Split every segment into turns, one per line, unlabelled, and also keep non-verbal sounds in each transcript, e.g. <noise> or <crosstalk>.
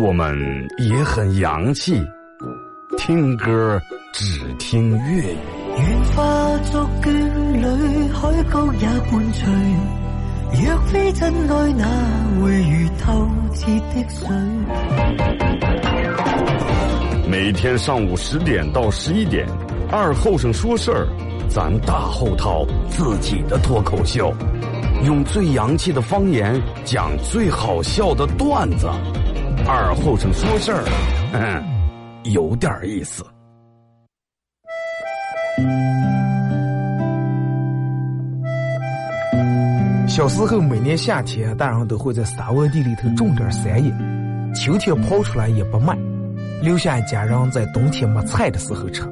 我们也很洋气，听歌只听粤语。
愿化作眷侣，海角也伴随。若非真爱，哪会如透彻的水？
每天上午十点到十一点，二后生说事儿，咱大后套自己的脱口秀，用最洋气的方言讲最好笑的段子。二后生说事儿，嗯，有点意思。
小时候每年夏天，大人都会在沙窝地里头种点山野，秋天刨出来也不卖，留下家人在冬天没菜的时候吃。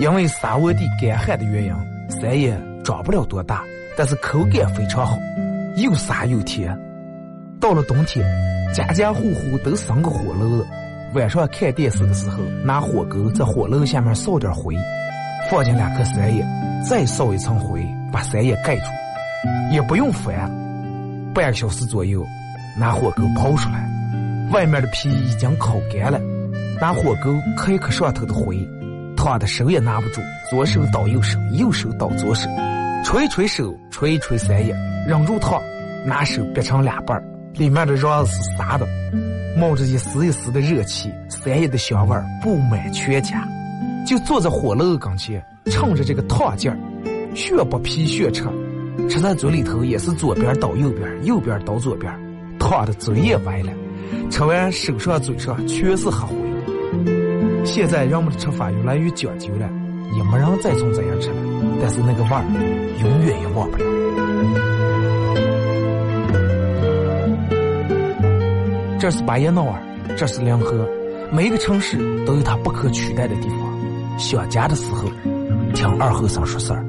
因为沙窝地干旱的原因，山野长不了多大，但是口感非常好，又沙又甜。到了冬天，家家户户都生个火炉，晚上看电视的时候，拿火钩在火炉下面烧点灰，放进两颗山叶，再烧一层灰，把山叶盖住，也不用翻，半个小时左右，拿火钩刨出来，外面的皮已经烤干了，拿火钩磕一磕上头的灰，烫的手也拿不住，左手倒右手，右手倒左手，捶一捶手，捶一捶山叶，忍住烫，拿手掰成两半儿。里面的瓤是沙的，冒着一丝一丝的热气，山野的香味布满全家。就坐在火炉跟前，趁着这个烫劲儿，血不皮血吃，吃在嘴里头也是左边倒右边，右边倒左边，烫的嘴也歪了。吃完手上嘴上全是黑灰。现在人们的吃法越来越讲究了，也没人再从这样吃了，但是那个味儿永远也忘不了。这是巴彦淖尔，这是梁河，每一个城市都有它不可取代的地方。想家的时候，听二后生说事儿。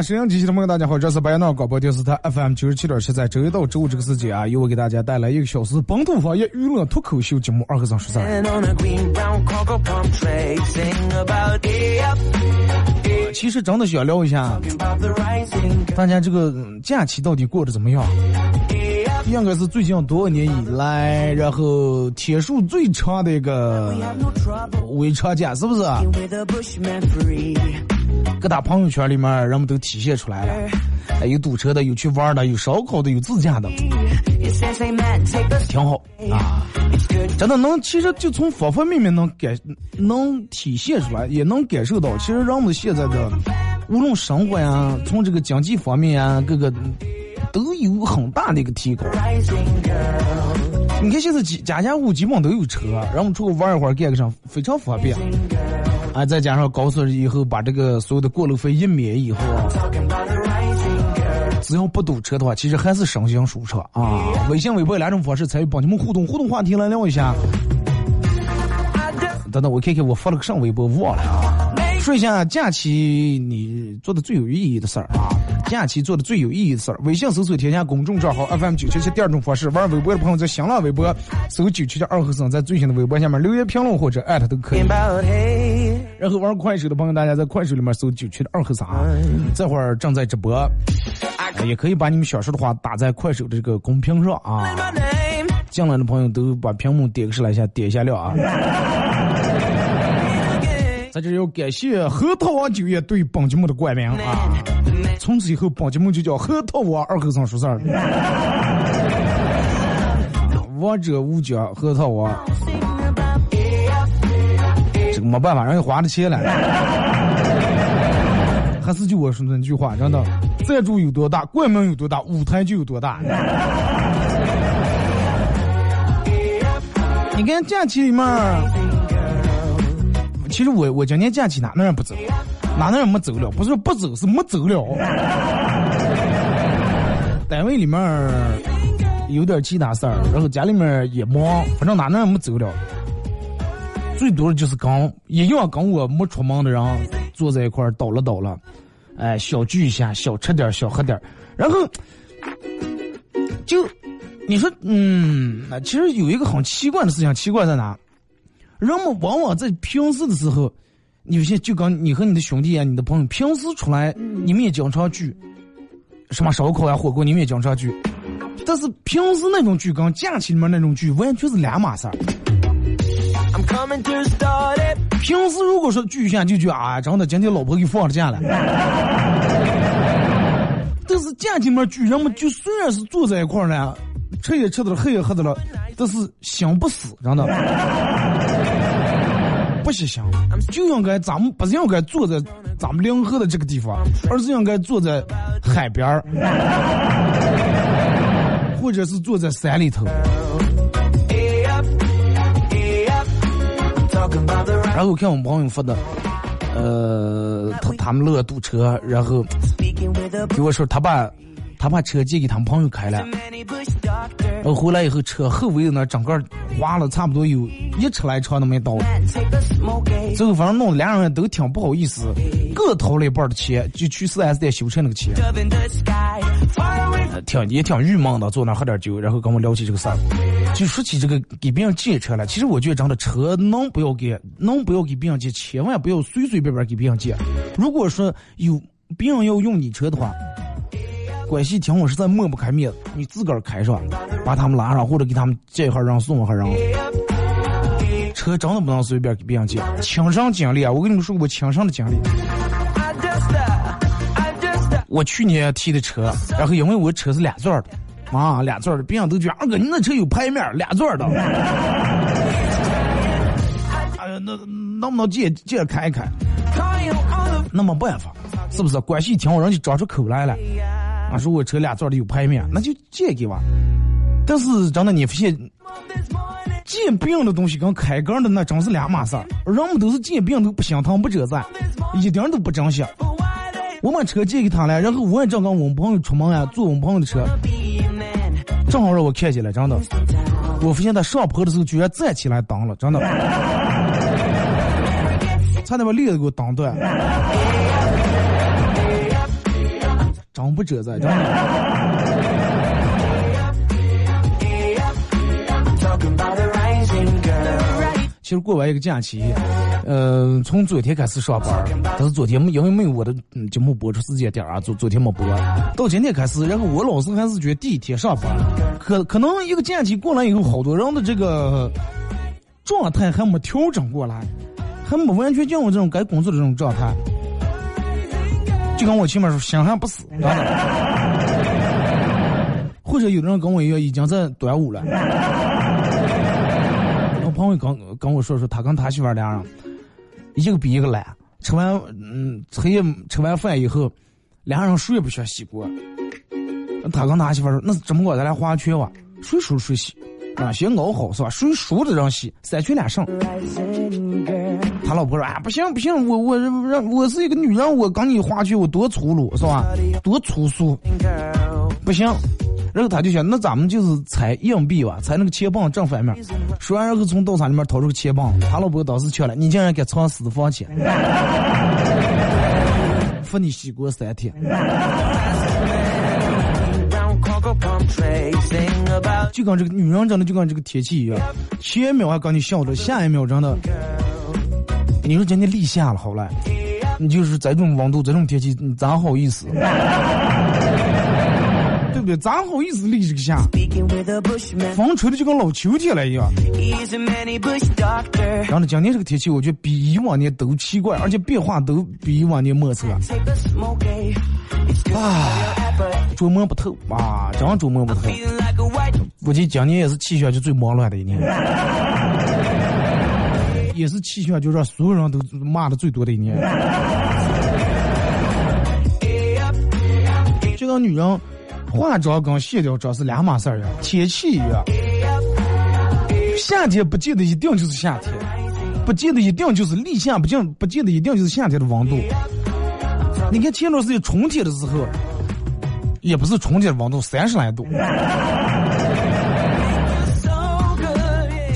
沈阳机器的朋友，大家好，这是白洋淖广播电视台 FM 九十七点七，在周一到周五这个时间啊，由我给大家带来一个小时本土方言娱乐脱口秀节目《二和尚说事儿》。其实真的想聊一下，大家这个假期到底过得怎么样？应该是最近多少年以来，然后天数最长的一个微长假，是不是？各大朋友圈里面，人们都体现出来了，有堵车的，有去玩的，有烧烤的，有自驾的，挺好啊！真的能，其实就从方方面面能感，能体现出来，也能感受到，其实人们现在的无论生活呀，从这个经济方面呀，各个都有很大的一个提高。你看现在家家户基本都有车，然后出去玩一会儿，干个啥非常方便。啊，再加上高速以后，把这个所有的过路费一免以后，只要不堵车的话，其实还是省心舒畅啊。微信、微博两种方式参与帮你们互动，互动话题来聊一下。等等，我看看我发了个上微博忘了啊。说一下假期你做的最有意义的事儿啊。假期做的最有意义的事儿，微信搜索添加公众账号 FM 九七七。第二种方式，玩微博的朋友在新浪微博搜九七七二和尚，在最新的微博下面留言评论或者艾特都可以。然后玩快手的朋友，大家在快手里面搜九七的二和尚，这会儿正在直播，也可以把你们想说的话打在快手的这个公屏上啊。进来的朋友都把屏幕点个十来下，点一下亮啊。在这要感谢核桃王酒业对本节目的冠名啊。从此以后，本节目就叫核桃王二和尚说事儿。王者无疆，核桃王。这个没办法，人家花了钱了。还是就我说的那句话，真的，赞助有多大，冠名有多大，舞台就有多大。你看假期里面，其实我我今年假期哪能也不走，哪能也没走了？不是说不走，是没走了。<laughs> 单位里面有点其他事儿，然后家里面也忙，反正哪能也没走了。最多的就是跟一样跟我没出门的人坐在一块儿倒了倒了，哎，小聚一下，小吃点，小喝点，然后就你说，嗯，其实有一个很奇怪的事情，奇怪在哪？人们往往在平时的时候，有些就跟你和你的兄弟啊，你的朋友平时出来，你们也经常聚，什么烧烤呀、火锅，你们也经常聚，但是平时那种聚跟假期里面那种聚完全是两码事儿。平时如果说聚一下就聚啊，真的今天老婆给放了假了。但是假期里面聚，人们就虽然是坐在一块儿呢，吃也吃的了，喝也喝的了，但是心不死，真的不是想，就应该咱们不是应该坐在咱们临河的这个地方，而是应该坐在海边儿，<laughs> 或者是坐在山里头。然后看我们朋友发的，呃，他他们乐堵车，然后给我说他把他把车借给他们朋友开了，然后回来以后车后尾那整个花了差不多有一尺来长都没到，最后反正弄得两人都挺不好意思，各掏了一半的钱就去四 S 店修车那个钱，挺也挺郁闷的，坐那喝点酒，然后跟我聊起这个事儿。就说起这个给别人借车了，其实我觉得真的车能不要给，能不要给别人借，千万不要随随便便给别人借。如果说有别人要用你车的话，关系挺好，实在抹不开面子，你自个儿开上，把他们拉上，或者给他们借一号让送一号人。车真的不能随便给别人借，亲身经历啊！我跟你们说过亲身的经历。我去年提的车，然后因为我车是俩座的。啊，俩座的，别人都觉得二哥你那车有牌面，俩座的。<laughs> 哎呀，那能不能借借开一开？那没办法，是不是？关系挺好，人就张出口来了。啊，说我车俩座的有排面，那就借给我。但是真的，你发现借别人的东西跟开杠的那真是两码事儿。人们都是借别人都不心疼不折赞，一点都不珍惜。我把车借给他了，然后我也正跟我们朋友出门呀，坐我们朋友的车。正好让我看见了，真的，我发现他上坡的时候居然站起来挡了，真的，差点把链子给我挡断，真不遮在，真。其实过完一个假期，呃，从昨天开始上班，但是昨天因为没有我的节目播出时间点啊，昨昨天没播，到今天开始，然后我老是还是觉得第一天上班，可可能一个假期过来以后，好多人的这个状态还没调整过来，还没完全进入这种该工作的这种状态，就跟我前面说，心还不死，或者有的人跟我一样，已经在端午了。我朋友跟跟我说说，他跟他媳妇俩人，一个比一个懒。吃完嗯，黑夜吃完饭以后，俩人谁也不想洗锅。他跟他媳妇说：“那这么搞，咱俩划拳吧，谁输谁洗啊，先熬好是吧？谁输的让洗，三拳两胜。”他老婆说：“啊，不行不行，我我让我是一个女人，我跟你划去，我多粗鲁是吧？多粗俗，不行。”然后他就想，那咱们就是猜硬币吧，猜那个钱棒正反面。说完，然后从刀叉里面掏出个钱棒，他老婆当时劝了，你竟然给藏私房钱，<laughs> 罚你洗锅三天。就跟这个女人真的就跟这个天气一样，前一秒还跟你笑着，下一秒真的，你说今天立夏了，好了，你就是这种温度，这种天气，你咋好意思？<laughs> 对不对？咋好意思立这个夏？风吹的就跟老秋天了一样。然后呢，今年这个天气，我觉得比以往年都奇怪，而且变化都比以往年莫测。啊，捉摸不透啊，真捉摸不透。估计今年也是气象局最忙乱的一年，也是气象就让所有人都骂的最多的一年。这个女人化妆跟卸掉妆是两码事儿呀，天气一样。夏天不见得一定就是夏天，不见得一定就是立夏，不见不见得一定就是夏天的温度。你看前段时间春天的时候，也不是春天的温度，三十来度。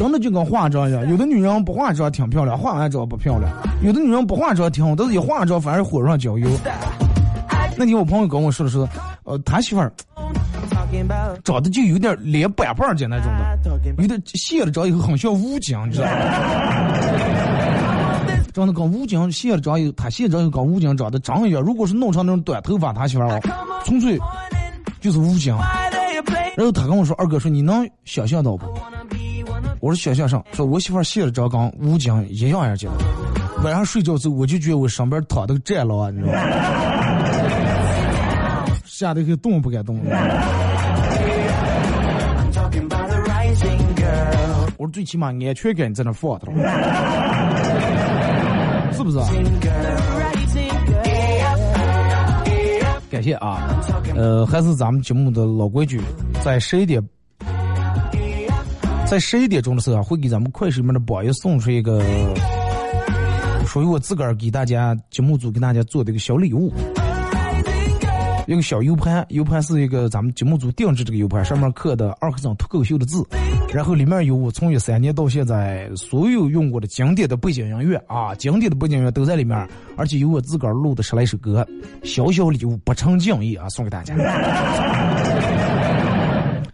真的就跟化妆一样，有的女人不化妆挺漂亮，化完妆不漂亮；有的女人不化妆挺好，但是一化妆反而火上浇油。<laughs> 那天我朋友跟我说的是，呃，他媳妇儿长得就有点脸板板的那种的，有点卸了妆以后很像武警，你知道吗？<laughs> 长得跟武警卸了妆以后，他卸了妆以后跟武警长得长一样。如果是弄成那种短头发，他媳妇儿纯粹就是武警。然后他跟我说：“二哥，说你能想象到不？”我说：“想象上，说我媳妇卸了妆跟武警一样样的。晚上睡觉时候，我就觉得我上边躺的战狼啊，你知道吗？”吓得可动不敢动了。我说最起码安全感在那放着，是不是？感谢啊，呃，还是咱们节目的老规矩，在十一点，在十一点钟的时候会给咱们快手里面的榜一送出一个属于我自个儿给大家节目组给大家做的一个小礼物。一个小 U 盘，U 盘是一个咱们节目组定制这个 U 盘，上面刻的二和尚脱口秀的字，然后里面有我从一三年到现在所有用过的经典的背景音乐啊，经典的背景音乐都在里面，而且有我自个儿录的十来首歌，小小礼物不成敬意啊，送给大家。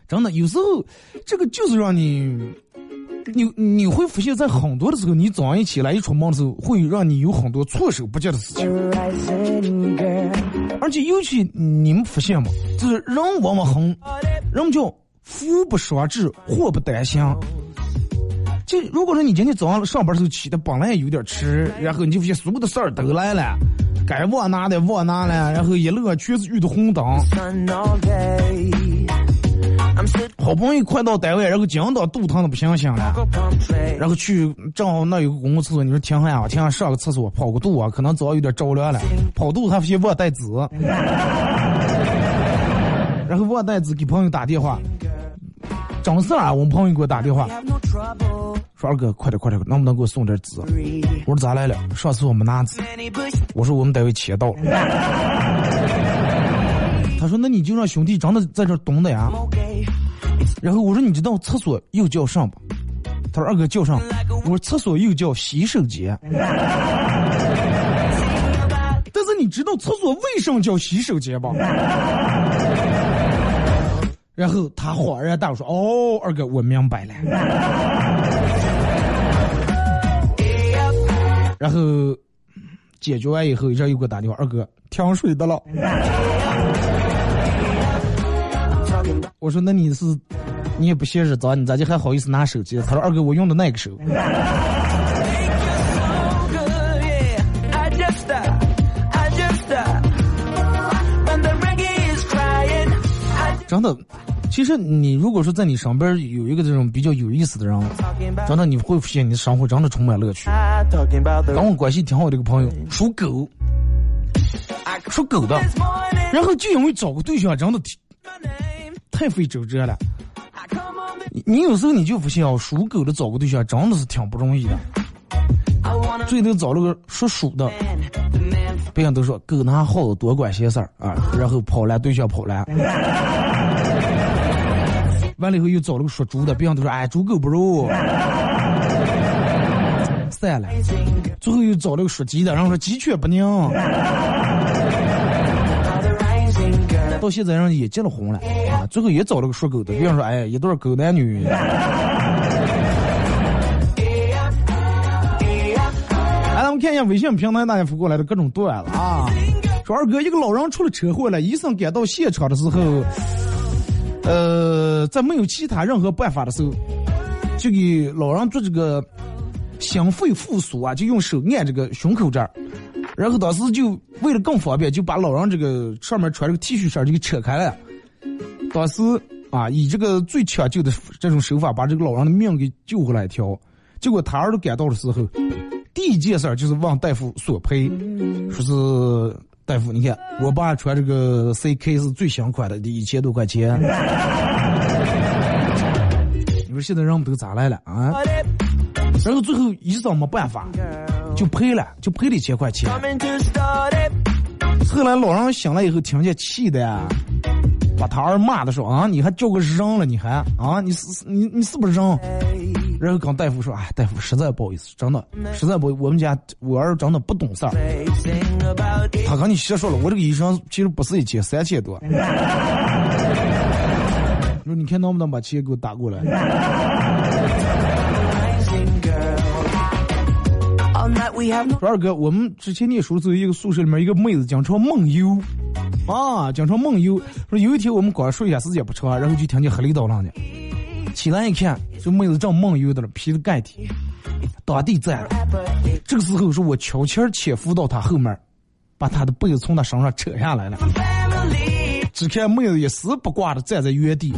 真的，有时候这个就是让你。你你会发现，在很多的时候，你早上一起来一出门的时候，会让你有很多措手不及的事情。而且尤其你们发现吗？就是人往往很，人们叫福不双至，祸不单行。就如果说你今天早上上班的时候起的本来也有点迟，然后你就发现所有的事儿都来了，该忘拿的忘拿了，然后一路全是遇到红灯。好不容易快到单位，然后紧到肚疼的不行行了，然后去正好那有个公共厕所，你说停下啊，停下上个厕所跑个肚啊，可能早有点着凉了，跑肚他发现忘带纸，<laughs> 然后忘带纸给朋友打电话，整事啊，我们朋友给我打电话，说二哥快点快点，能不能给我送点纸？我说咋来了？上次我没拿纸，我说我们单位钱到了。他说：“那你就让兄弟真的在这蹲着呀。”然后我说：“你知道厕所又叫上吧？”他说：“二哥叫上。”我说：“厕所又叫洗手间。<laughs> ”但是你知道厕所为什么叫洗手间吧？<laughs> 然后他恍然大悟说：“哦，二哥，我明白了。<laughs> ”然后解决完以后，这又给我打电话：“二哥，停水的了。”我说那你是，你也不嫌日脏，你咋就还好意思拿手机？他说二哥，我用的那个手。<laughs> 真的，其实你如果说在你身边有一个这种比较有意思的人，真的你会发现你的生活真的充满乐趣。跟我关系挺好的一个朋友，属狗，属狗的，然后就因为找个对象，真的挺。太费周折了，你有时候你就不信哦，属狗的找个对象真的是挺不容易的。最后找了个属鼠的，别人都说狗拿耗子多管闲事儿啊，然后跑来对象跑来。完了以后又找了个属猪的，别人都说哎猪狗不如。<laughs> 散了，最后又找了个属鸡的，然后说鸡犬不宁。到现在人也结了婚了啊，最后也找了个属狗的。比方说，哎，一对狗男女。<laughs> 来，咱们看一下微信平台大家发过来的各种段子啊。说二哥，一个老人出了车祸了，医生赶到现场的时候，呃，在没有其他任何办法的时候，就给老人做这个心肺复苏啊，就用手按这个胸口这儿。然后当时就为了更方便，就把老人这个上面穿这个 T 恤衫就给扯开了。当时啊，以这个最抢救的这种手法，把这个老人的命给救回来一条。结果他儿子赶到的时候，第一件事就是问大夫索赔，说是大夫，你看我爸穿这个 CK 是最新款的，得一千多块钱。<laughs> 你说现在人们都咋来了啊？然后最后医生没办法，就赔了，就赔了一千块钱。后来老人醒了以后，听见气的呀，把他儿骂的说啊，你还叫个人了，你还啊，你是你你是不是人？然后跟大夫说，哎，大夫实在不好意思，真的实在不，我们家我儿真的不懂事儿。他跟你瞎说了，我这个医生其实不是一千，三千多。<laughs> 说你看能不能把钱给我打过来？说二哥，我们之前念书时候，一个宿舍里面一个妹子经常梦游，啊，经常梦游。说有一天我们刚睡下时间不长，然后就听见黑里捣乱的，起来一看，这妹子正梦游的了，披着盖体，当地站。这个时候是我悄悄潜伏到她后面，把她的被子从她身上扯下来了。只看妹子一丝不挂的站在原地，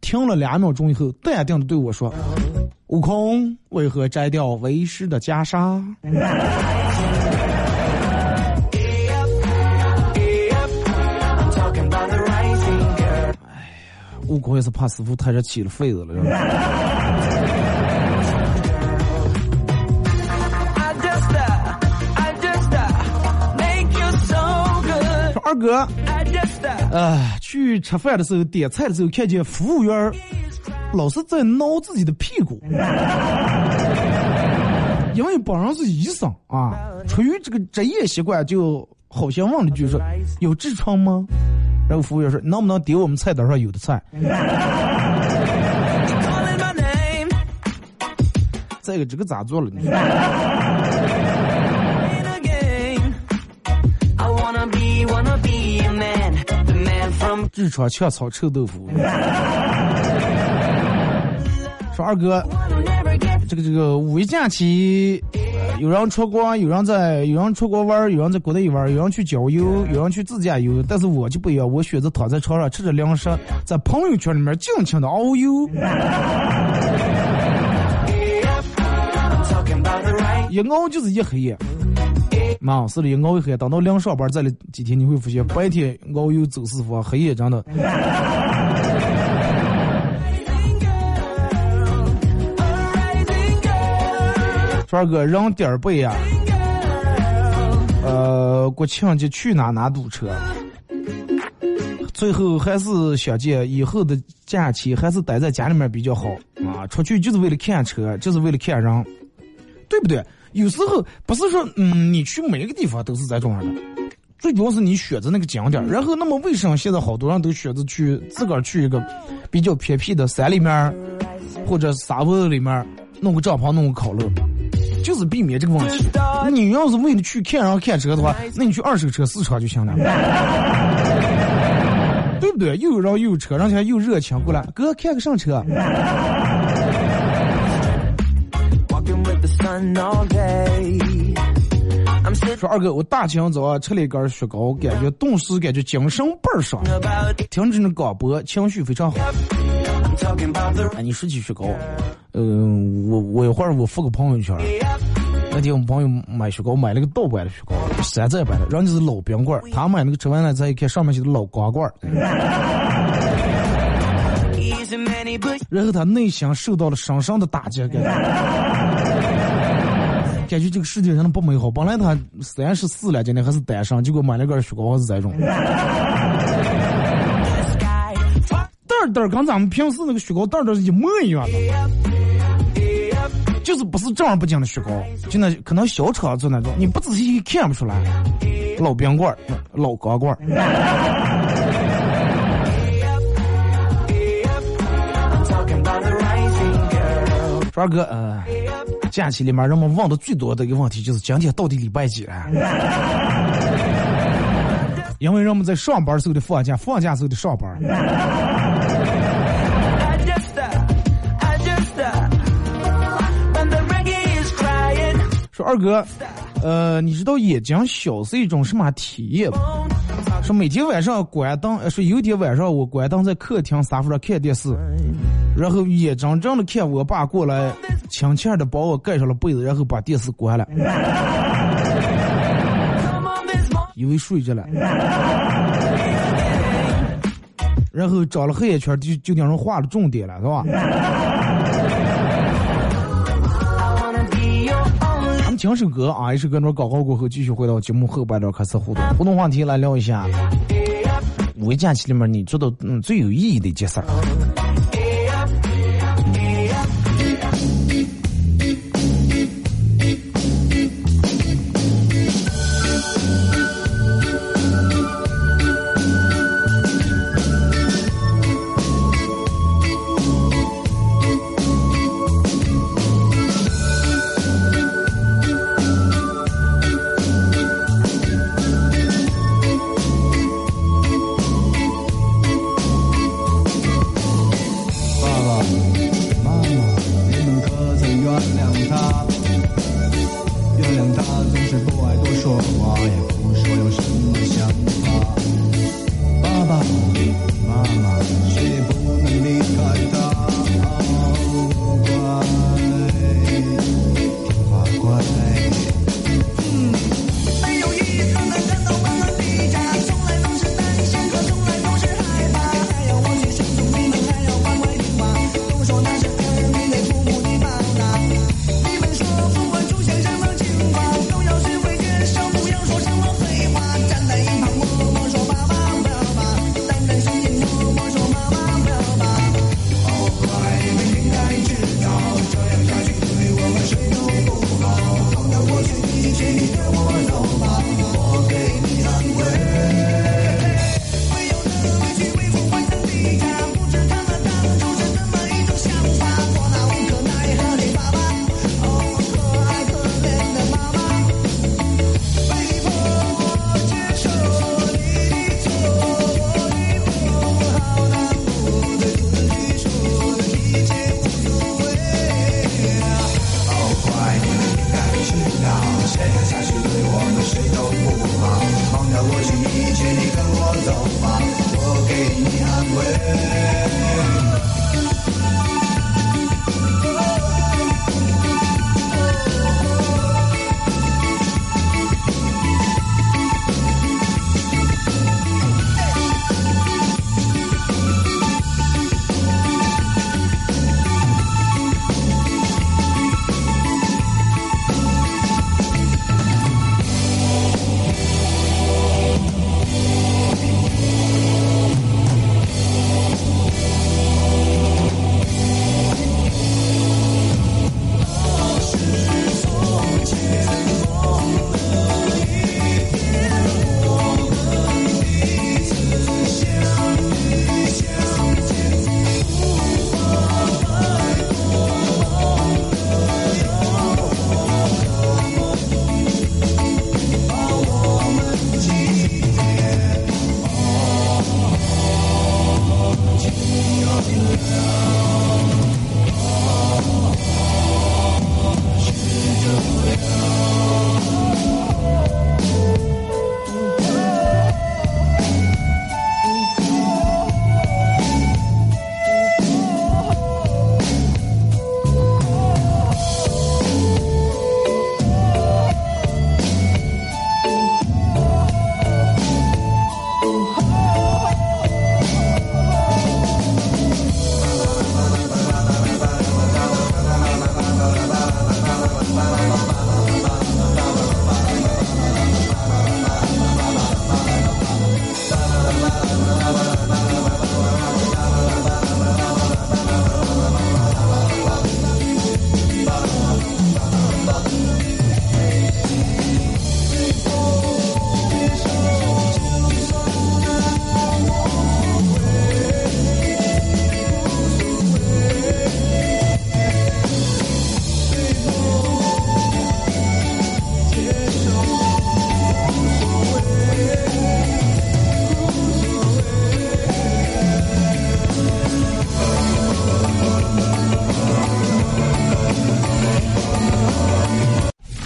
停了两秒钟以后，淡定的对我说。悟空为何摘掉为师的袈裟？悟空也是怕师傅太热起了痱子了。二哥，哎，去吃饭的时候点菜的时候，看见服务员老是在挠自己的屁股，<laughs> 因为本人是医生啊，出于这个职业习惯，就好像问了句说：“有痔疮吗？”然后服务员说：“能不能点我们菜单上有的菜？”再一个，这个咋做了呢？痔疮 <laughs> 呛草臭豆腐。二哥，这个这个五一假期，有人出国，有人在有人出国玩，有人在国内玩，有人去郊游，有人去自驾游。但是我就不一样，我选择躺在床上吃着零食，在朋友圈里面尽情的遨游。<laughs> 一熬就是一黑夜，妈，是的，一熬一黑夜。等到临上班再来几天，你会发现白天遨游走四方，黑夜真的。川哥，人点儿背呀，呃，国庆节去哪哪堵车，最后还是想见以后的假期还是待在家里面比较好啊！出去就是为了看车，就是为了看人，对不对？有时候不是说，嗯，你去每一个地方都是这种样的，最主要是你选择那个景点。然后，那么为什么现在好多人都选择去自个儿去一个比较偏僻的山里面，或者沙漠里面弄个帐篷，弄个烤肉？就是避免这个问题。你要是为了去看人看车的话，那你去二手车市场就行了，<laughs> 对不对？又有人又有车，而且又热情过来，哥看个什么车？说二哥，我大清早吃了一根雪糕，感觉顿时感觉精神倍儿爽，听着那广播，情绪非常好。哎，你说起雪糕，嗯，我我一会儿我发个朋友圈。那天我们朋友买雪糕，买了个盗版的雪糕，山寨版的，人家是老冰棍儿他买那个吃完了再一看，上面写的老光棍然后他内心受到了深深的打击，感觉感觉这个世界上的不美好。本来他三十四了，今天还是单身，结果买了个雪糕是这种。袋袋跟咱们平时那个雪糕袋袋是一模一样的，就是不是正儿八经的雪糕，就那可能小厂做那种，你不仔细看不出来。老冰棍儿，老钢棍儿。二哥，呃，假期里面人们问的最多的一个问题就是今天到底礼拜几了？因为人们在上班时候的放假，放假时候的上班。说二哥，
呃，你知道眼睛小是一种什么体验吗？说每天晚上关灯，说有天晚上我关灯在客厅沙发上看电视，然后眼睁睁的看我爸过来，轻轻的把我盖上了被子，然后把电视关了，以为睡着了，然后找了黑眼圈，就就让人画了重点了，是吧？咱们听首歌啊，一首歌，那广告过后，继续回到节目后半段开始互动。互动话题来聊一下，五一假期里面你做的嗯最有意义的一件事儿。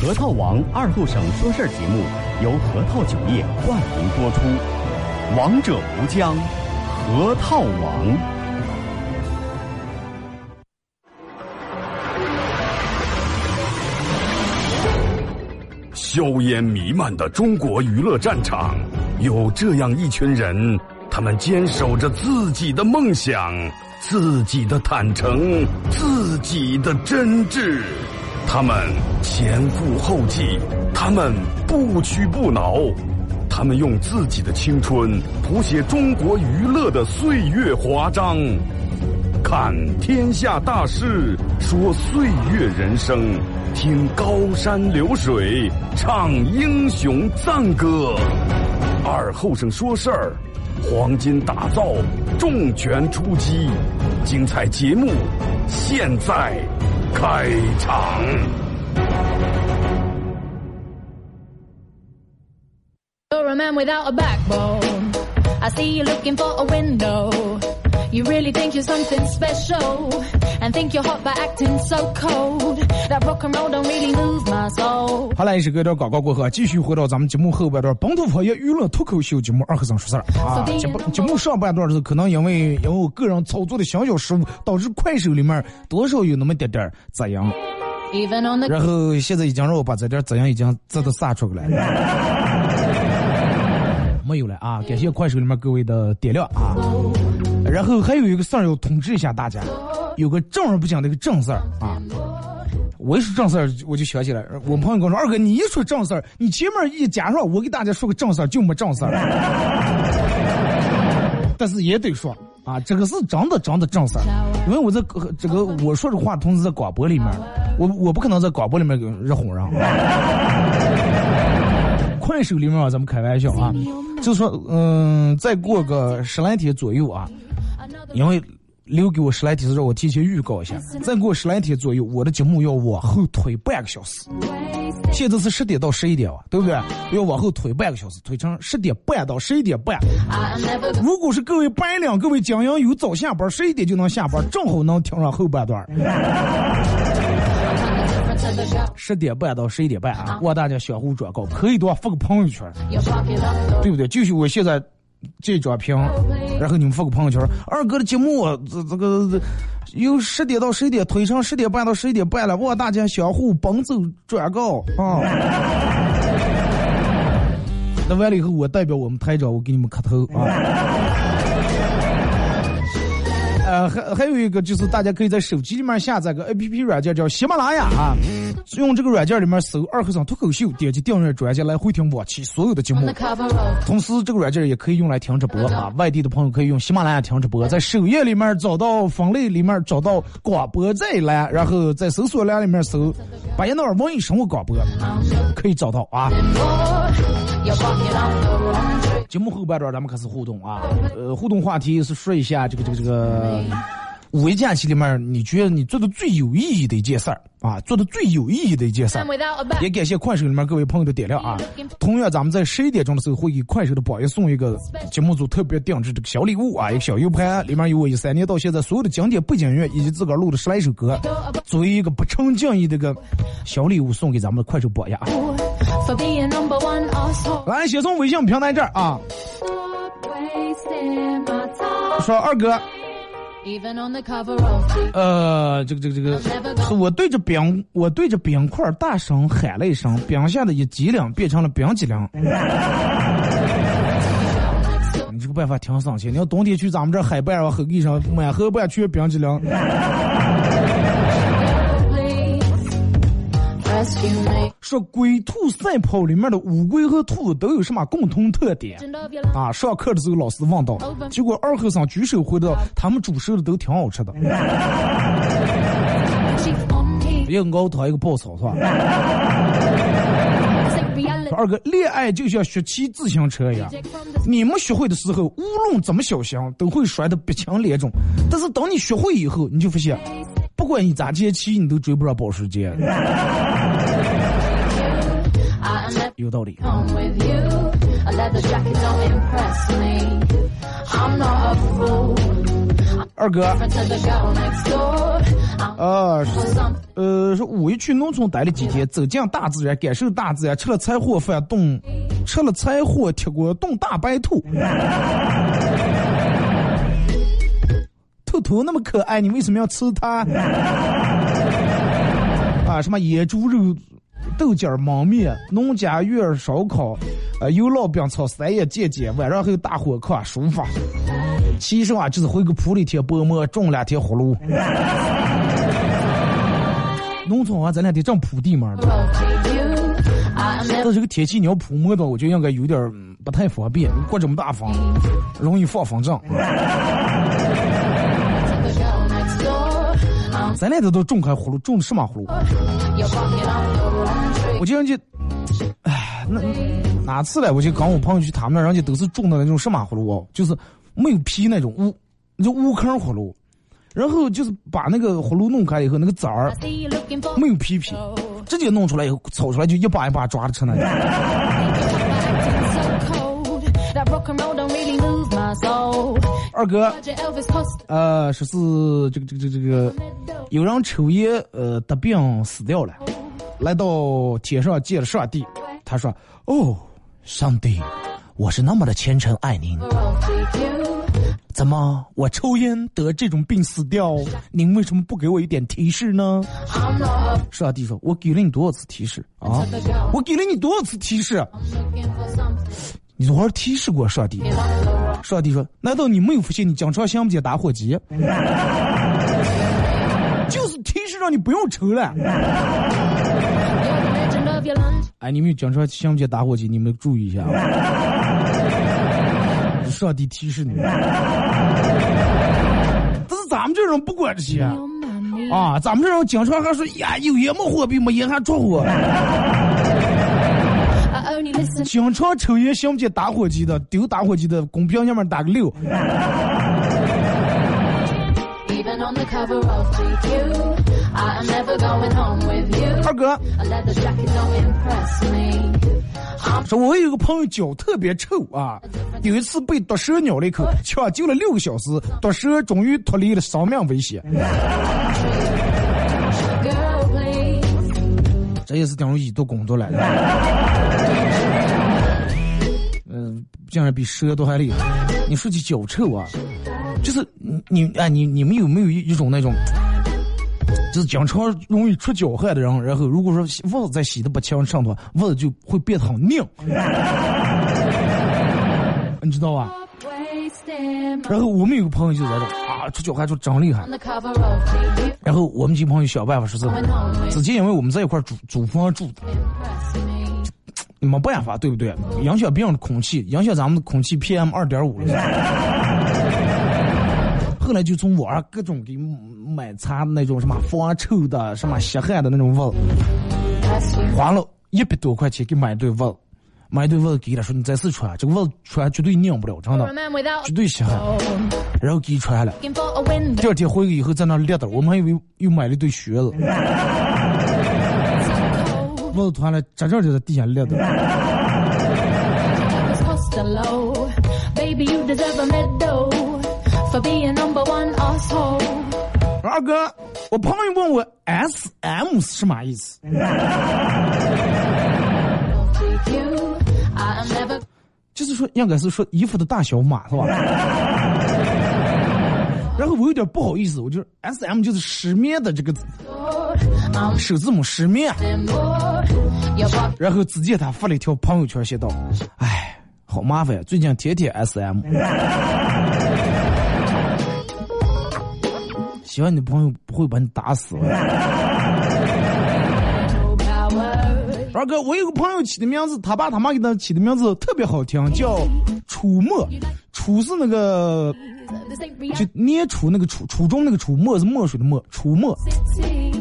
核桃王二度省说事儿节目由核桃酒业冠名播出，王者无疆，核桃王。
硝烟弥漫的中国娱乐战场，有这样一群人，他们坚守着自己的梦想，自己的坦诚，自己的真挚。他们前赴后继，他们不屈不挠，他们用自己的青春谱写中国娱乐的岁月华章。看天下大事，说岁月人生，听高山流水，唱英雄赞歌。二后生说事儿，黄金打造，重拳出击，精彩节目现在开场。
You're a man without a backbone. I see you looking for a window. You really think you're something special and think you're hot by acting so cold. That rock and roll don't really move my soul.
好来，一首歌段广告过后，继续回到咱们节目后半段，本土方言娱乐脱口秀节目二和尚说事儿啊。节目节目上半段的时候，可能因为因为我个人操作的小小失误，导致快手里面多少有那么点点儿杂音。
Even on the
然后现在已经让我把这点杂音已经这都撒出来了。<laughs> 没有了啊！感谢快手里面各位的点亮啊。然后还有一个事儿要通知一下大家，有个正儿八经的一个正事儿啊。我一说正事儿，我就想起来，我朋友跟我说：“二哥，你一说正事儿，你前面一加上，我给大家说个正事儿，就没正事儿。<laughs> ”但是也得说啊，这个是真的真的正事儿，因为我在这个我说这话同时在广播里面，我我不可能在广播里面给热哄人。<laughs> 快手里面啊，咱们开玩笑啊，就说嗯，再过个十来天左右啊，因为留给我十来天是让我提前预告一下，再过十来天左右，我的节目要往后推半个小时。现在是十点到十一点啊，对不对？要往后推半个小时，推成十点半到十一点半。如果是各位白领、各位精英有早下班，十一点就能下班，正好能听上后半段。十点半到十一点半啊，望大家相互转告，可以的话发个朋友圈，对不对？就是我现在这张屏，然后你们发个朋友圈，二哥的节目这这个这由十点到十一点推上十点半到十一点半了，望大家相互奔走转告啊。<laughs> 那完了以后，我代表我们台长，我给你们磕头啊。还还有一个就是，大家可以在手机里面下载个 A P P 软件，叫喜马拉雅啊。用这个软件里面搜“二和尚脱口秀”，点击订阅专辑来回听往期所有的节目。同时，这个软件也可以用来听直播啊。外地的朋友可以用喜马拉雅听直播，在首页里面找到分类里面找到广播这一栏，然后在搜索栏里面搜“巴彦淖尔文艺生活广播”，可以找到啊。节目后半段咱们开始互动啊。呃互动话题是说一下这个这个这个五一假期里面，你觉得你做的最有意义的一件事儿啊，做的最有意义的一件事儿也感谢快手里面各位朋友的点亮啊！同样，咱们在十一点钟的时候会给快手的宝爷送一个节目组特别定制这个小礼物啊，一个小 U 盘，里面有我一三年到现在所有的经典背景音乐以及自个儿录的十来首歌，作为一个不成敬意的个小礼物送给咱们的快手宝爷啊.来，先从微信平台这儿啊.说二哥，呃，这个这个这个，是我对着冰，我对着冰块大声喊了一声，冰下的一激灵变成了冰激凌。你这个办法挺省钱，你要冬天去咱们这海边啊，后地上满河半缺冰激凌。说龟兔赛跑里面的乌龟和兔子都有什么共同特点.啊，上课的时候老师问到，结果二和尚举手回答，他们煮熟的都挺好吃的.一个熬汤一个爆炒是吧.二哥，恋爱就像学骑自行车一样你们学会的时候，无论怎么小心，都会摔得鼻青脸肿。但是等你学会以后，你就发现，不管你咋接骑，你都追不上保时捷。
Not a fool.
二哥. <laughs> 呃，呃，说五一去农村待了几天，走进大自然，感受大自然，吃了柴火饭冻，吃了柴火铁锅炖大白兔。<laughs> 兔兔那么可爱，你为什么要吃它？<laughs> 啊，什么野猪肉、豆角焖面、农家院烧烤，呃，油烙饼炒三叶见见，晚上还有大火炕舒服。其实啊，就是回个铺里天薄膜，种两天葫芦。<laughs> 农村啊，咱俩得种铺地嘛。但这个天气你要铺膜的，我觉得应该有点不太方便。过这么大风，容易放风筝。咱俩这都种开葫芦，种的什么葫芦？我经常就，哎，那哪次来？我就跟我朋友去他们那，人家都是种的那种什么葫芦哦，就是没有皮那种乌，那叫乌坑葫芦。然后就是把那个葫芦弄开以后，那个籽儿没有皮皮，直接弄出来以后，炒出来就一把一把抓着吃那种。二哥，呃，说是这个这个这个这个，有人抽烟呃得病死掉了，来到天上见了上帝，他说：“哦，上帝，我是那么的虔诚爱您，怎么我抽烟得这种病死掉？您为什么不给我一点提示呢？”上帝说：“我给了你多少次提示啊？我给了你多少次提示？”你多少提示过上帝？上帝说：“难道你没有发现你经常想不起打火机？<laughs> 就是提示让你不用抽了。”哎，你们经常想不起打火机，你们注意一下。上帝提示你们。<laughs> 但是咱们这种不管这些啊，咱们这种经常还说呀，有烟没火，比没烟还着火。经常抽烟想不起打火机的，丢打火机的公屏上面打个六。二哥，说我有个朋友脚特别臭啊，有一次被毒蛇咬了一口，抢救了六个小时，毒蛇终于脱离了生命危险。这也是等于医毒工作来的。竟然比蛇都还厉害。你说起脚臭啊，就是你你哎，你你们有没有一一种那种，就是经常容易出脚汗的人，然后如果说袜子再洗的不清上头，袜子就会变得很拧，<laughs> 你知道吧？然后我们有个朋友就在这啊，出脚汗就真厉害。然后我们几个朋友想办法说是，之前因为我们在一块儿租租房住的，没办法，对不对？影响别人的空气，影响咱们的空气 PM 二点五了。后来就从网上各种给买擦那种什么防臭的、什么吸汗的那种袜子，花了一百多块钱给买一对袜子。买一对袜子给他，说你再次穿，这个袜子穿绝对拧不了，真的，绝对稀罕。然后给穿了，第二天回去以后在那裂的，我们还以为又买了一对靴子。袜子穿了，真正就在地下裂的。二哥，我朋友问我 S M 是什么意思？就是说，应该是说衣服的大小码是吧？有点不好意思，我就 S M 就是失眠的这个首字母失眠。然后只见他发了一条朋友圈，写道：“哎，好麻烦，最近天天 S M。<laughs> ”希望你的朋友不会把你打死。<laughs> 二哥，我有个朋友起的名字，他爸他妈给他起的名字特别好听，叫楚墨。楚是那个，就年初那个初初中那个初，墨是墨水的墨，楚墨。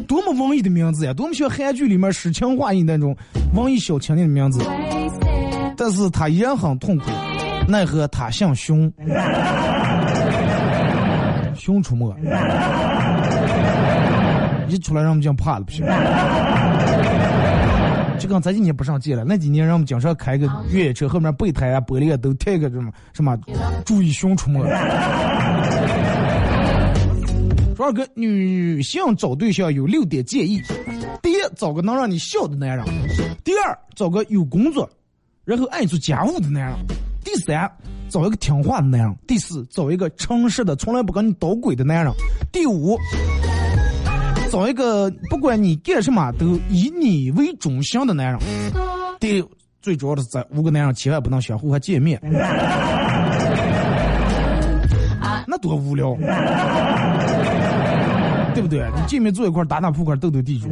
多么文艺的名字呀，多么像韩剧里面诗情画意那种文艺小青年的名字。但是他依然很痛苦，奈何他姓熊，<laughs> 熊出没。一出来让我们就怕了不行。就跟咱几年不上街了，那几年让我们经常开个越野车，后面备胎啊、玻璃啊都贴个什么什么，注意熊出没。<laughs> 说二哥，女性找对象有六点建议：第一，找个能让你笑的男人；第二，找个有工作，然后爱做家务的男人；第三，找一个听话的男人；第四，找一个诚实的、从来不跟你捣鬼的男人；第五，找一个不管你干什么都以你为中心的男人。第最主要的是，在五个男人千万不能相互换见面，那多无聊，对不对？你见面坐一块打打扑克，斗斗地主。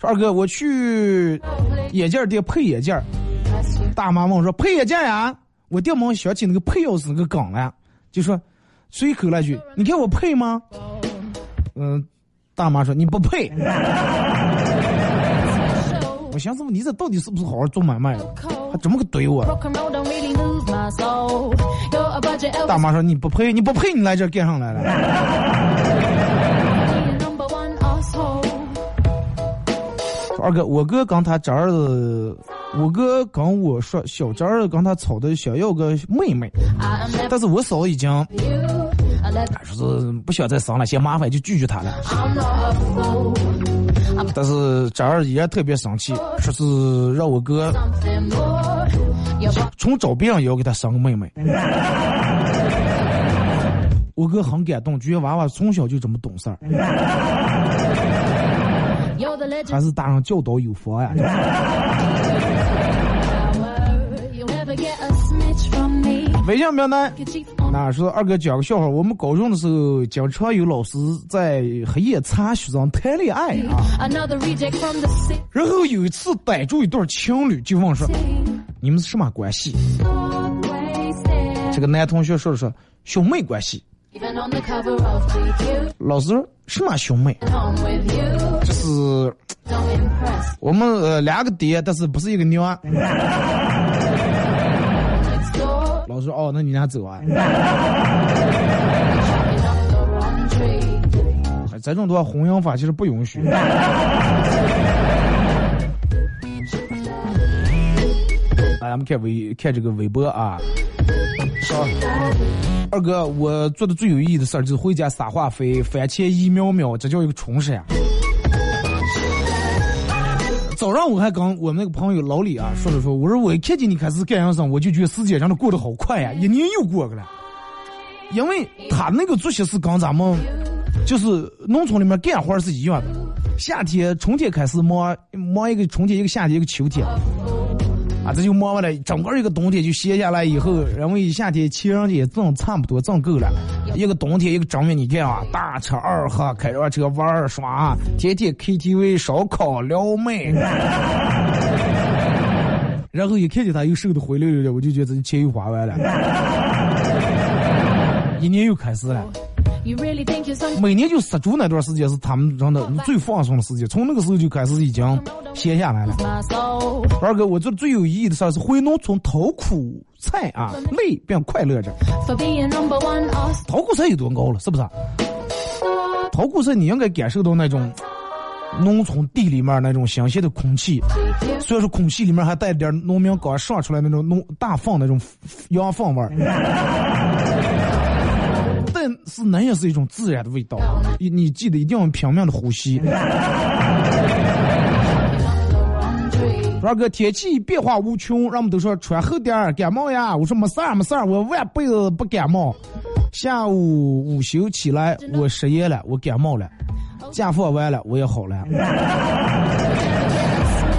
二哥，我去眼镜店配眼镜。大妈问我说配眼镜呀？我电门想起那个配钥匙那个梗了，就说随口来句，你看我配吗？嗯，大妈说你不配。<laughs> 我寻思你这到底是不是好好做买卖的？还这么个怼我？大妈说你不配，你不配，你来这干上来了。二哥，我哥跟他侄儿子，我哥跟我说，小侄儿跟他吵的想要个妹妹，但是我嫂已经说是不想再生了，嫌麻烦就拒绝他了。但是侄儿依然特别生气，说是让我哥从找别人也要给他生个妹妹。<laughs> 我哥很感动，觉得娃娃从小就这么懂事儿，还是大人教导有方呀。微信名单。那说二哥讲个笑话，我们高中的时候，经常有老师在黑夜查学生谈恋爱啊。然后有一次逮住一对情侣，就问说：“你们是什么关系这个男同学说了说兄妹关系。老师，什么兄妹？这是我们呃两个爹，但是不是一个娘。老师，哦，那你俩走啊？
哎，
这种多弘扬法其实不允许。来，咱们看微，看这个微博啊。说，二哥，我做的最有意义的事儿就是回家撒化肥，番茄一秒秒，这叫一个充实呀。早上我还跟我们那个朋友老李啊说了说，我说我一看见你开始干养生，我就觉得时间真的过得好快呀，一年又过去了。因为他那个作息是跟咱们就是农村里面干活是一样的，夏天春天开始忙忙一个春天一个夏天一个秋天，啊这就忙完了，整个一个冬天就歇下来以后，然后一夏天情人节挣差不多挣够了，一个冬天一个正月你看啊，大吃二喝，开着车玩儿耍，天天 KTV 烧烤撩妹。<laughs> 然后一看见他又瘦的灰溜溜的，我就觉得钱又花完了，一年又开始了。每年就杀猪那段时间是他们真的最放松的时间，从那个时候就开始已经闲下来了。二哥，我做的最有意义的事儿是回农村讨苦菜啊，累并快乐着。讨苦菜有多高了，是不是？讨苦菜你应该感受到那种农村地里面那种新鲜的空气，虽然说空气里面还带点农民刚上出来那种农大放那种羊粪味儿，但是那也是一种自然的味道。你你记得一定要拼命的呼吸。二哥，天气变化无穷，让我们都说穿厚点儿，感冒呀。我说没事儿没事儿，我万辈子不感冒。下午午休起来，我失业了，我感冒了。假放完了，我也好了。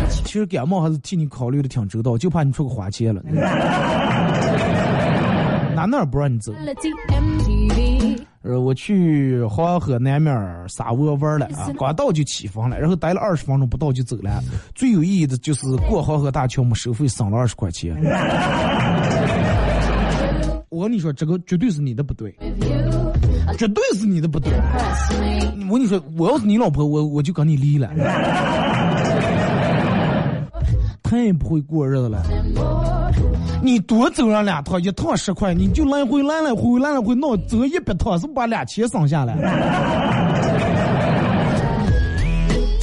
其实感冒还是替你考虑的挺周到，就怕你出个花钱了。哪哪儿不让你走？呃，我去黄河南面儿撒窝玩了啊，刚到就起风了，然后待了二十分钟不到就走了。最有意义的就是过黄河大桥没收费，省了二十块钱。<laughs> 我跟你说，这个绝对是你的不对，绝对是你的不对。我跟你说，我要是你老婆，我我就跟你离了。太不会过日子了。你多走上两趟，一趟十块，你就来回来来回来来回闹，走一百趟，是不把俩钱省下来？<laughs>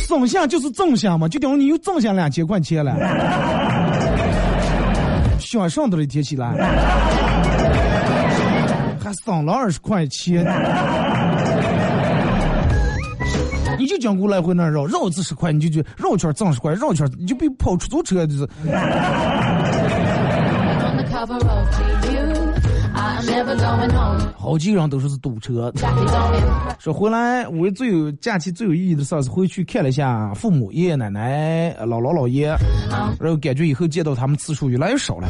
省下就是挣下嘛，就等于你又挣下两千块钱了。想上头的天起来，还省了二十块钱。你就讲过来回那绕绕几十块，你就觉绕圈挣十块，绕圈你就比跑出租车就是。好几个人都说是堵车。说回来，我最有假期最有意义的事是回去看了一下父母、爷爷奶奶、姥姥姥爷，然后感觉以后见到他们次数越来越少了。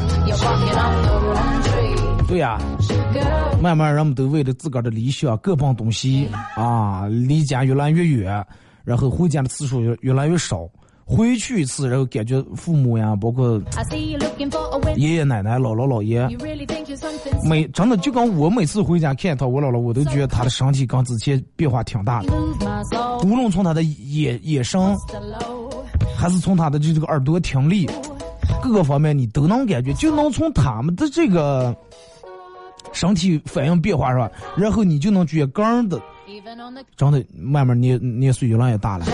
对呀，慢慢人们都为了自个儿的理想各奔东西啊，离家越来越远，然后回家的次数越越来越少。回去一次，然后感觉父母呀，包括爷爷奶奶、姥姥姥爷，每真的就跟我每次回家看一趟我姥姥，我都觉得他的身体跟之前变化挺大的。无论从他的眼眼神，还是从他的这个耳朵听力，各个方面你都能感觉，就能从他们的这个身体反应变化是吧？然后你就能觉个人的。真的，慢慢年年岁越来越大了，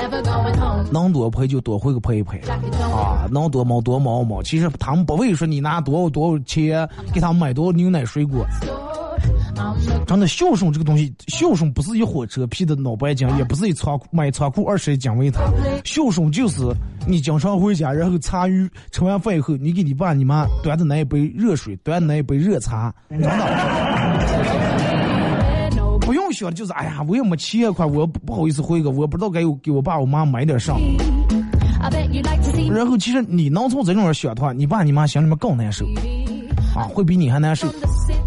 能多赔就多回个赔一赔啊，能多毛多毛毛。其实他们不会说你拿多少多少钱给他们买多少牛奶水果。真的孝顺这个东西，孝顺不是一火车皮的脑白金，也不是一仓库买仓库二十斤维他。孝顺就是你经常回家，然后茶余吃完饭以后，你给你爸你妈端的那一杯热水，端的那一杯热茶，真的。不用想，就是哎呀，我也没钱块，我不好意思回个，我不知道该给我爸我妈买点啥。然后其实你能从这种想的话，你爸你妈心里面更难受，啊，会比你还难受。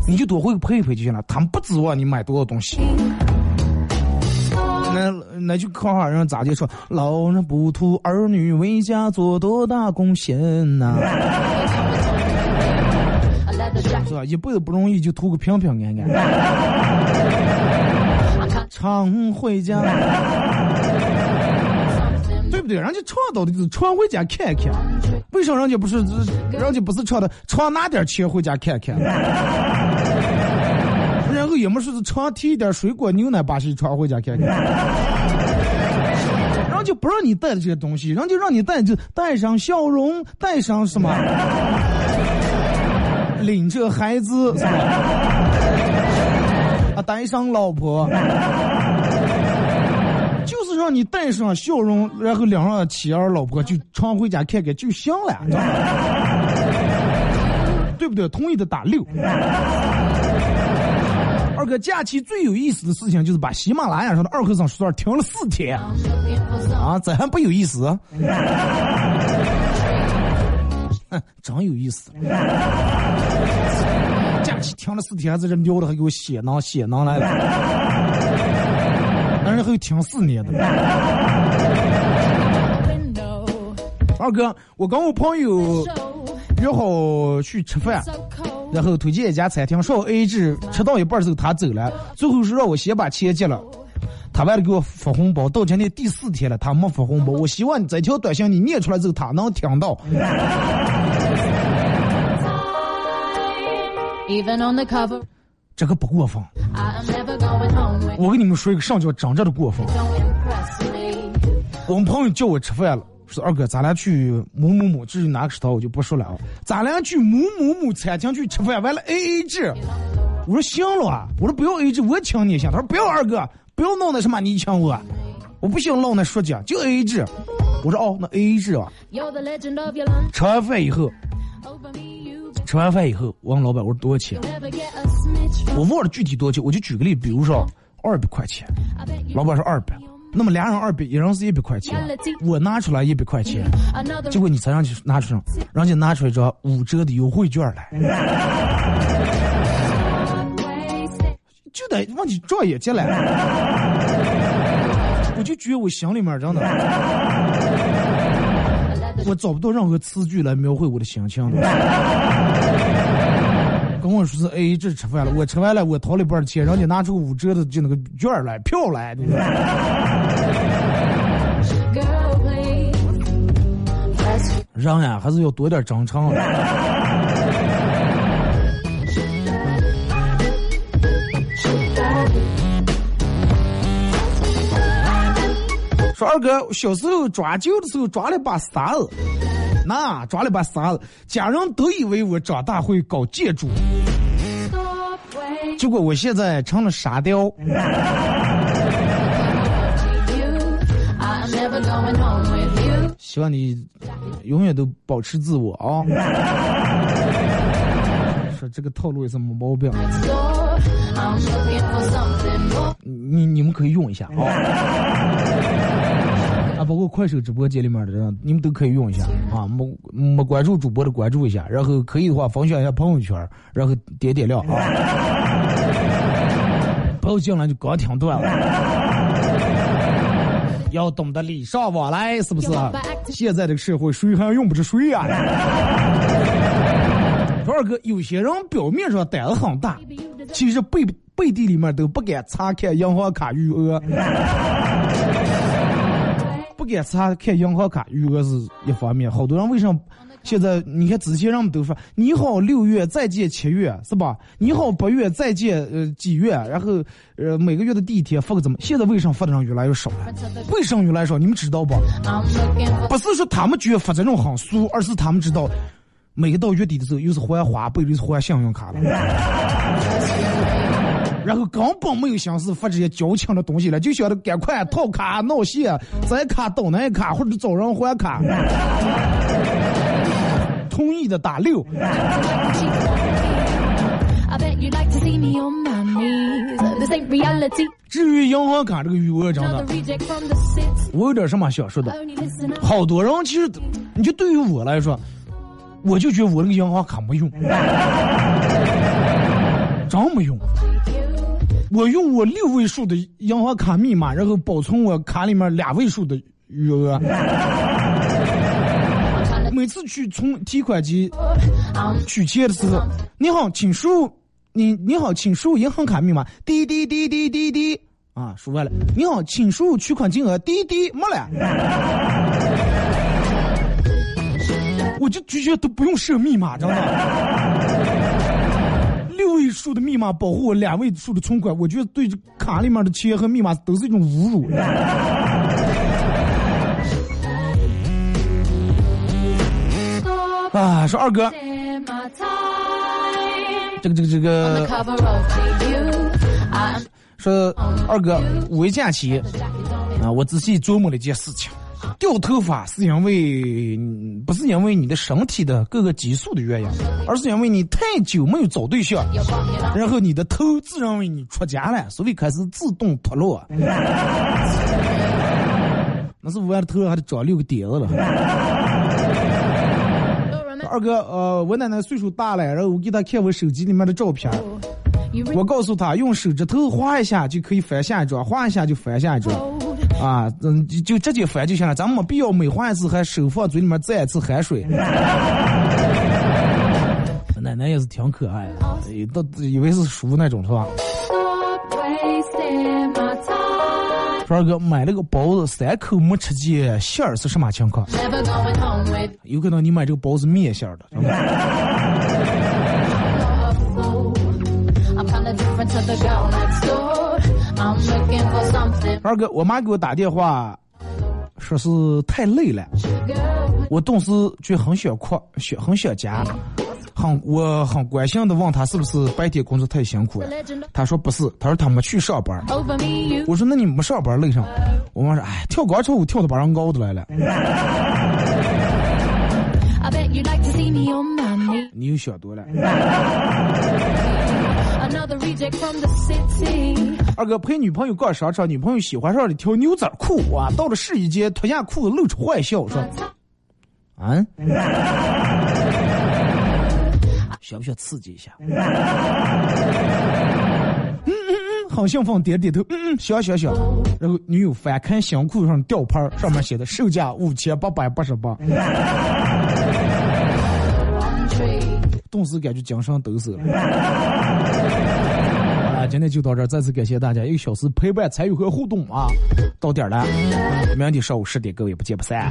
你就多会陪一陪就行了，他们不指望你买多少东西。那那就看哈人咋就说，老人不图儿女为家做多大贡献呐。<laughs> 是吧？一辈子不容易，就图个平平安安。<laughs> 常回家，对不对？人家唱到的就是常回家看看。为啥人家不是？人家不是唱的常拿点钱回家看看。然后也没说是常提一点水果、牛奶、把戏常回家看看。人家不让你带的这些东西，人家让你带就带上笑容，带上什么？领着孩子？啊，带上老婆，让你带上笑容，然后两上妻儿老婆就常回家看看就行了，<laughs> 对不对？同意的打六。二哥，假期最有意思的事情就是把喜马拉雅上的二和尚说段停了四天，啊，这还不有意思？<laughs> 真有意思！假期停了四天，在这聊的还给我写囊写囊来了，但是还有听四年的。二哥，我跟我朋友约好去吃饭，然后推荐一家餐厅，说 A 制，吃到一半时候他走了，最后是让我先把钱结了。他为了给我发红包，到今天第四天了，他没发红包。我希望这条短信你念出来之后，他能听到。这个不过分。我跟你们说一个上叫真正的过分。我们朋友叫我吃饭了，说二哥，咱俩去某某某，至于哪个食堂我就不说了啊。咱俩去某某某餐厅去吃饭，完了 A A 制。我说行了啊，我说不要 A A 制，我请你一下。他说不要二哥。不要弄那什么，你请我，我不想弄那说讲，就 A A 制。我说哦，那 A A 制啊。吃完饭以后，吃完饭以后，我问老板我说多少钱？我忘了具体多少钱，我就举个例，比如说二百块钱。老板说二百，那么俩人二百，一人是一百块钱，我拿出来一百块钱，结果你才让去拿出来，人家拿出来一张五折的优惠券来。就得问题照也进来，我就觉得我心里面真的，我找不到任何词句来描绘我的心情。跟我说是 A A 制吃饭了，我吃完了，我掏了一半钱，人家拿出五折的就那个券来票来，人呀还是要多点真诚。说二哥小时候抓阄的时候抓了把沙子，那抓了把沙子，家人都以为我长大会搞建筑，结果我现在成了沙雕。希望你永远都保持自我啊！<laughs> 说这个套路也是没毛病。你你们可以用一下啊！包括快手直播间里面的人，你们都可以用一下啊！没没关注主播的关注一下，然后可以的话分享一下朋友圈，然后点点亮啊！不要进来就刚听断了。要懂得礼尚往来，是不是？现在这个社会，谁还用不着谁呀？<laughs> 二哥，有些人表面上胆子很大，其实背背地里面都不敢查看银行卡余额，不敢查看银行卡余额是一方面。好多人为什么？现在你看，之前人们都说你好六月再借七月是吧？你好八月再借呃几月？然后呃每个月的第一天发个怎么？现在为什么发的人越来越少了？为什么越来越少？你们知道不？不是说他们觉得发这种很俗，而是他们知道，每个到月底的时候又是还花呗，又是还信用卡了，<laughs> 然后根本没有心思发这些矫情的东西了，就想着赶快套卡闹线，再卡倒那卡或者找人还卡。同意的打六。至于银行卡这个余额，真的，我有点什么想说的。好多人其实，你就对于我来说，我就觉得我那个银行卡没用，真没用。我用我六位数的银行卡密码，然后保存我卡里面两位数的余额。<laughs> 每次去从提款机取钱的时候，你好，请输入你你好，请输入银行卡密码，滴滴滴滴滴滴啊，输完了。你好，请输入取款金额，滴滴没了。<laughs> 我就拒绝都不用设密码，知道吗？数的密码保护我两位数的存款，我觉得对卡里面的钱和密码都是一种侮辱。<laughs> 啊，说二哥，这个这个这个，说二哥，五一假期啊，我仔细琢磨了一件事情，掉头发是因为不是因为你的身体的各个激素的原因，而是因为你太久没有找对象，然后你的头自认为你出家了，所以开始自动脱落。那是我的头还得长六个点子了。二哥，呃，我奶奶岁数大了，然后我给她看我手机里面的照片，我告诉她用手指头划一下就可以翻下一张，划一下就翻下一张，啊，嗯，就直接翻就行了，咱没必要每换一次还手放嘴里面再一次汗水。奶奶也是挺可爱的，都以为是书那种是吧？二哥买了个包子，三口没吃见，馅儿是什么情况？有可能你买这个包子面馅儿的。二哥，我妈给我打电话，说是太累了，我顿时就很想哭，想很想家。很，我很关心的问他是不是白天工作太辛苦了，他说不是，他说他没去上班。我说那你没上班累上？我妈说哎，跳广场舞跳的把人熬的来了。你又想多了。<laughs> 二哥陪女朋友逛商场，女朋友喜欢上了条牛仔裤，哇，到了试衣间脱下裤子露出坏笑说，啊。想不想刺激一下？嗯嗯嗯，好兴奋，点点头。嗯嗯，想想想。然后女友翻看新裤上吊牌，上面写的售价五千八百八十八。顿时感觉精神抖擞。今天就到这儿，再次感谢大家一个小时陪伴、参与和互动啊！到点了，明天上午十点，各位不见不散。